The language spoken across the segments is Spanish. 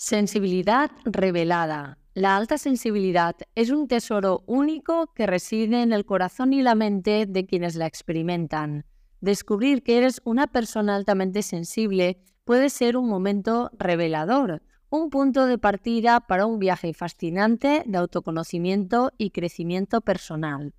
Sensibilidad revelada. La alta sensibilidad es un tesoro único que reside en el corazón y la mente de quienes la experimentan. Descubrir que eres una persona altamente sensible puede ser un momento revelador, un punto de partida para un viaje fascinante de autoconocimiento y crecimiento personal.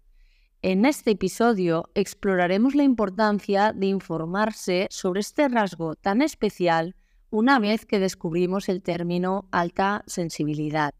En este episodio exploraremos la importancia de informarse sobre este rasgo tan especial una vez que descubrimos el término alta sensibilidad.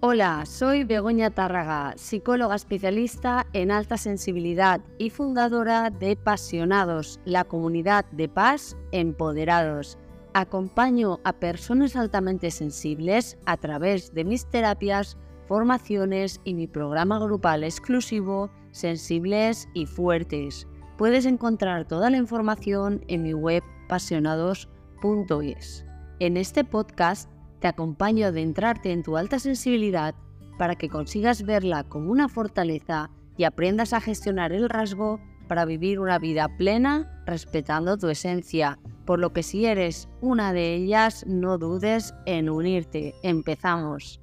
Hola, soy Begoña Tárraga, psicóloga especialista en alta sensibilidad y fundadora de Pasionados, la comunidad de paz empoderados. Acompaño a personas altamente sensibles a través de mis terapias, formaciones y mi programa grupal exclusivo sensibles y fuertes. Puedes encontrar toda la información en mi web pasionados.es. En este podcast te acompaño a adentrarte en tu alta sensibilidad para que consigas verla como una fortaleza y aprendas a gestionar el rasgo para vivir una vida plena respetando tu esencia. Por lo que si eres una de ellas, no dudes en unirte. Empezamos.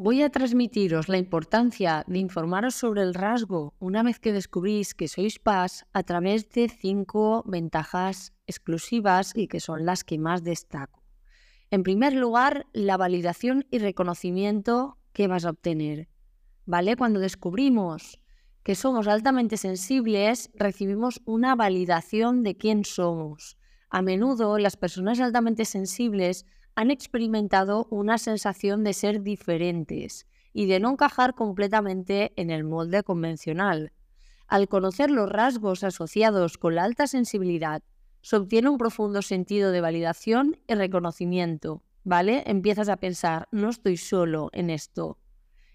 Voy a transmitiros la importancia de informaros sobre el rasgo una vez que descubrís que sois paz a través de cinco ventajas exclusivas y que son las que más destaco. En primer lugar, la validación y reconocimiento que vas a obtener. ¿Vale? Cuando descubrimos que somos altamente sensibles, recibimos una validación de quién somos. A menudo las personas altamente sensibles han experimentado una sensación de ser diferentes y de no encajar completamente en el molde convencional. Al conocer los rasgos asociados con la alta sensibilidad, se obtiene un profundo sentido de validación y reconocimiento, ¿vale? Empiezas a pensar, no estoy solo en esto.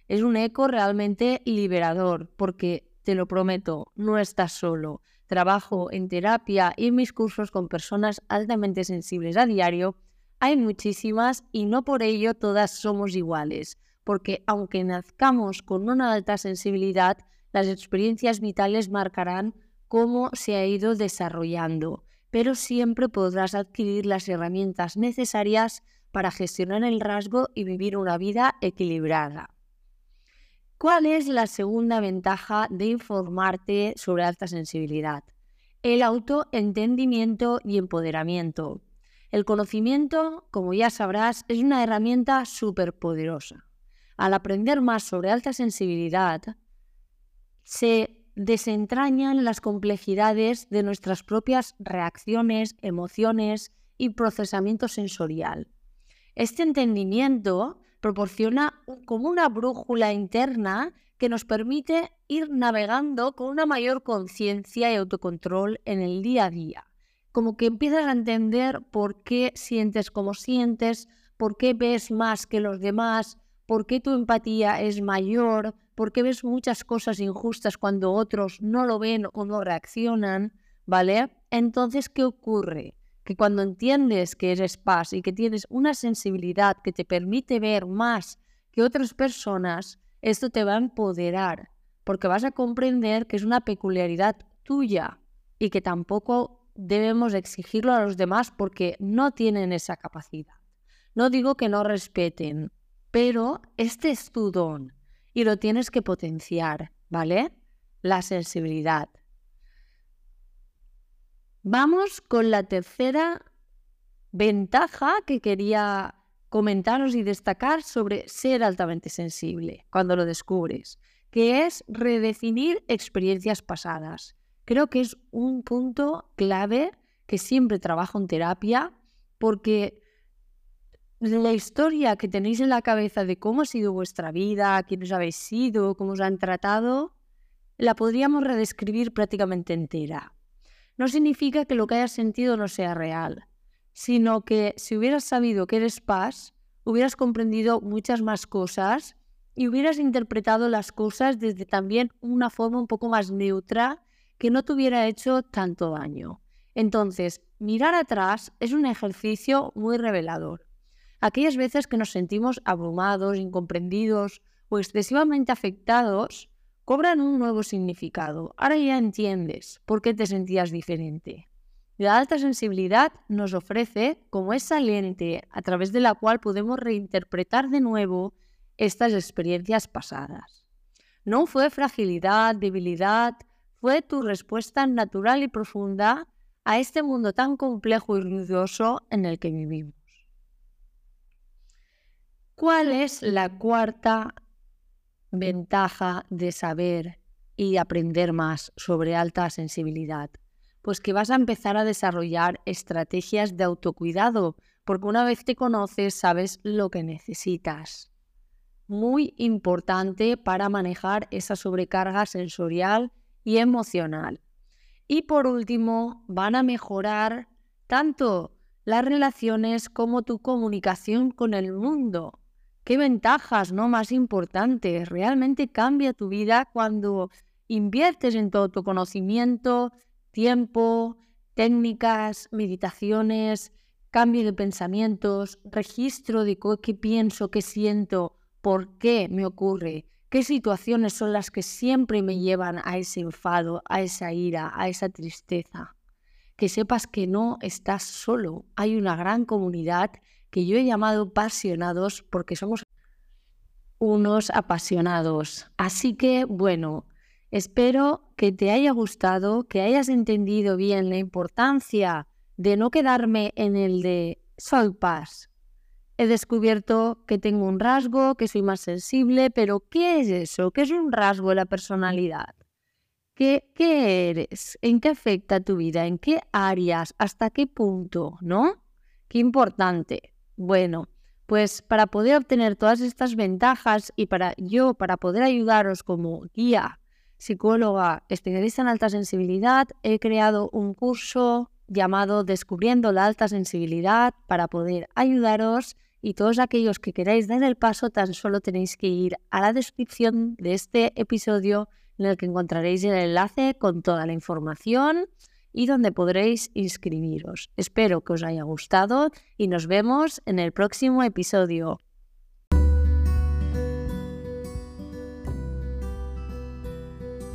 Es un eco realmente liberador, porque te lo prometo, no estás solo. Trabajo en terapia y en mis cursos con personas altamente sensibles a diario hay muchísimas y no por ello todas somos iguales, porque aunque nazcamos con una alta sensibilidad, las experiencias vitales marcarán cómo se ha ido desarrollando, pero siempre podrás adquirir las herramientas necesarias para gestionar el rasgo y vivir una vida equilibrada. ¿Cuál es la segunda ventaja de informarte sobre alta sensibilidad? El autoentendimiento y empoderamiento. El conocimiento, como ya sabrás, es una herramienta súper poderosa. Al aprender más sobre alta sensibilidad, se desentrañan las complejidades de nuestras propias reacciones, emociones y procesamiento sensorial. Este entendimiento proporciona como una brújula interna que nos permite ir navegando con una mayor conciencia y autocontrol en el día a día como que empiezas a entender por qué sientes como sientes, por qué ves más que los demás, por qué tu empatía es mayor, por qué ves muchas cosas injustas cuando otros no lo ven o no reaccionan, ¿vale? Entonces, ¿qué ocurre? Que cuando entiendes que eres paz y que tienes una sensibilidad que te permite ver más que otras personas, esto te va a empoderar, porque vas a comprender que es una peculiaridad tuya y que tampoco debemos exigirlo a los demás porque no tienen esa capacidad. No digo que no respeten, pero este es tu don y lo tienes que potenciar, ¿vale? La sensibilidad. Vamos con la tercera ventaja que quería comentaros y destacar sobre ser altamente sensible cuando lo descubres, que es redefinir experiencias pasadas. Creo que es un punto clave que siempre trabajo en terapia porque la historia que tenéis en la cabeza de cómo ha sido vuestra vida, quiénes habéis sido, cómo os han tratado, la podríamos redescribir prácticamente entera. No significa que lo que hayas sentido no sea real, sino que si hubieras sabido que eres paz, hubieras comprendido muchas más cosas y hubieras interpretado las cosas desde también una forma un poco más neutra que no te hubiera hecho tanto daño. Entonces, mirar atrás es un ejercicio muy revelador. Aquellas veces que nos sentimos abrumados, incomprendidos o excesivamente afectados cobran un nuevo significado. Ahora ya entiendes por qué te sentías diferente. La alta sensibilidad nos ofrece como esa lente a través de la cual podemos reinterpretar de nuevo estas experiencias pasadas. No fue fragilidad, debilidad, fue tu respuesta natural y profunda a este mundo tan complejo y ruidoso en el que vivimos. ¿Cuál es la cuarta ventaja de saber y aprender más sobre alta sensibilidad? Pues que vas a empezar a desarrollar estrategias de autocuidado, porque una vez te conoces sabes lo que necesitas. Muy importante para manejar esa sobrecarga sensorial y emocional. Y por último, van a mejorar tanto las relaciones como tu comunicación con el mundo. ¿Qué ventajas, no más importantes? Realmente cambia tu vida cuando inviertes en todo tu conocimiento, tiempo, técnicas, meditaciones, cambio de pensamientos, registro de qué pienso, qué siento, por qué me ocurre, ¿Qué situaciones son las que siempre me llevan a ese enfado, a esa ira, a esa tristeza? Que sepas que no estás solo. Hay una gran comunidad que yo he llamado apasionados porque somos unos apasionados. Así que, bueno, espero que te haya gustado, que hayas entendido bien la importancia de no quedarme en el de soy paz, he descubierto que tengo un rasgo, que soy más sensible, pero ¿qué es eso? ¿Qué es un rasgo de la personalidad? ¿Qué, ¿Qué, eres? ¿En qué afecta tu vida? ¿En qué áreas? ¿Hasta qué punto? ¿No? Qué importante. Bueno, pues para poder obtener todas estas ventajas y para yo, para poder ayudaros como guía, psicóloga, especialista en alta sensibilidad, he creado un curso llamado Descubriendo la alta sensibilidad para poder ayudaros y todos aquellos que queráis dar el paso tan solo tenéis que ir a la descripción de este episodio en el que encontraréis el enlace con toda la información y donde podréis inscribiros. Espero que os haya gustado y nos vemos en el próximo episodio.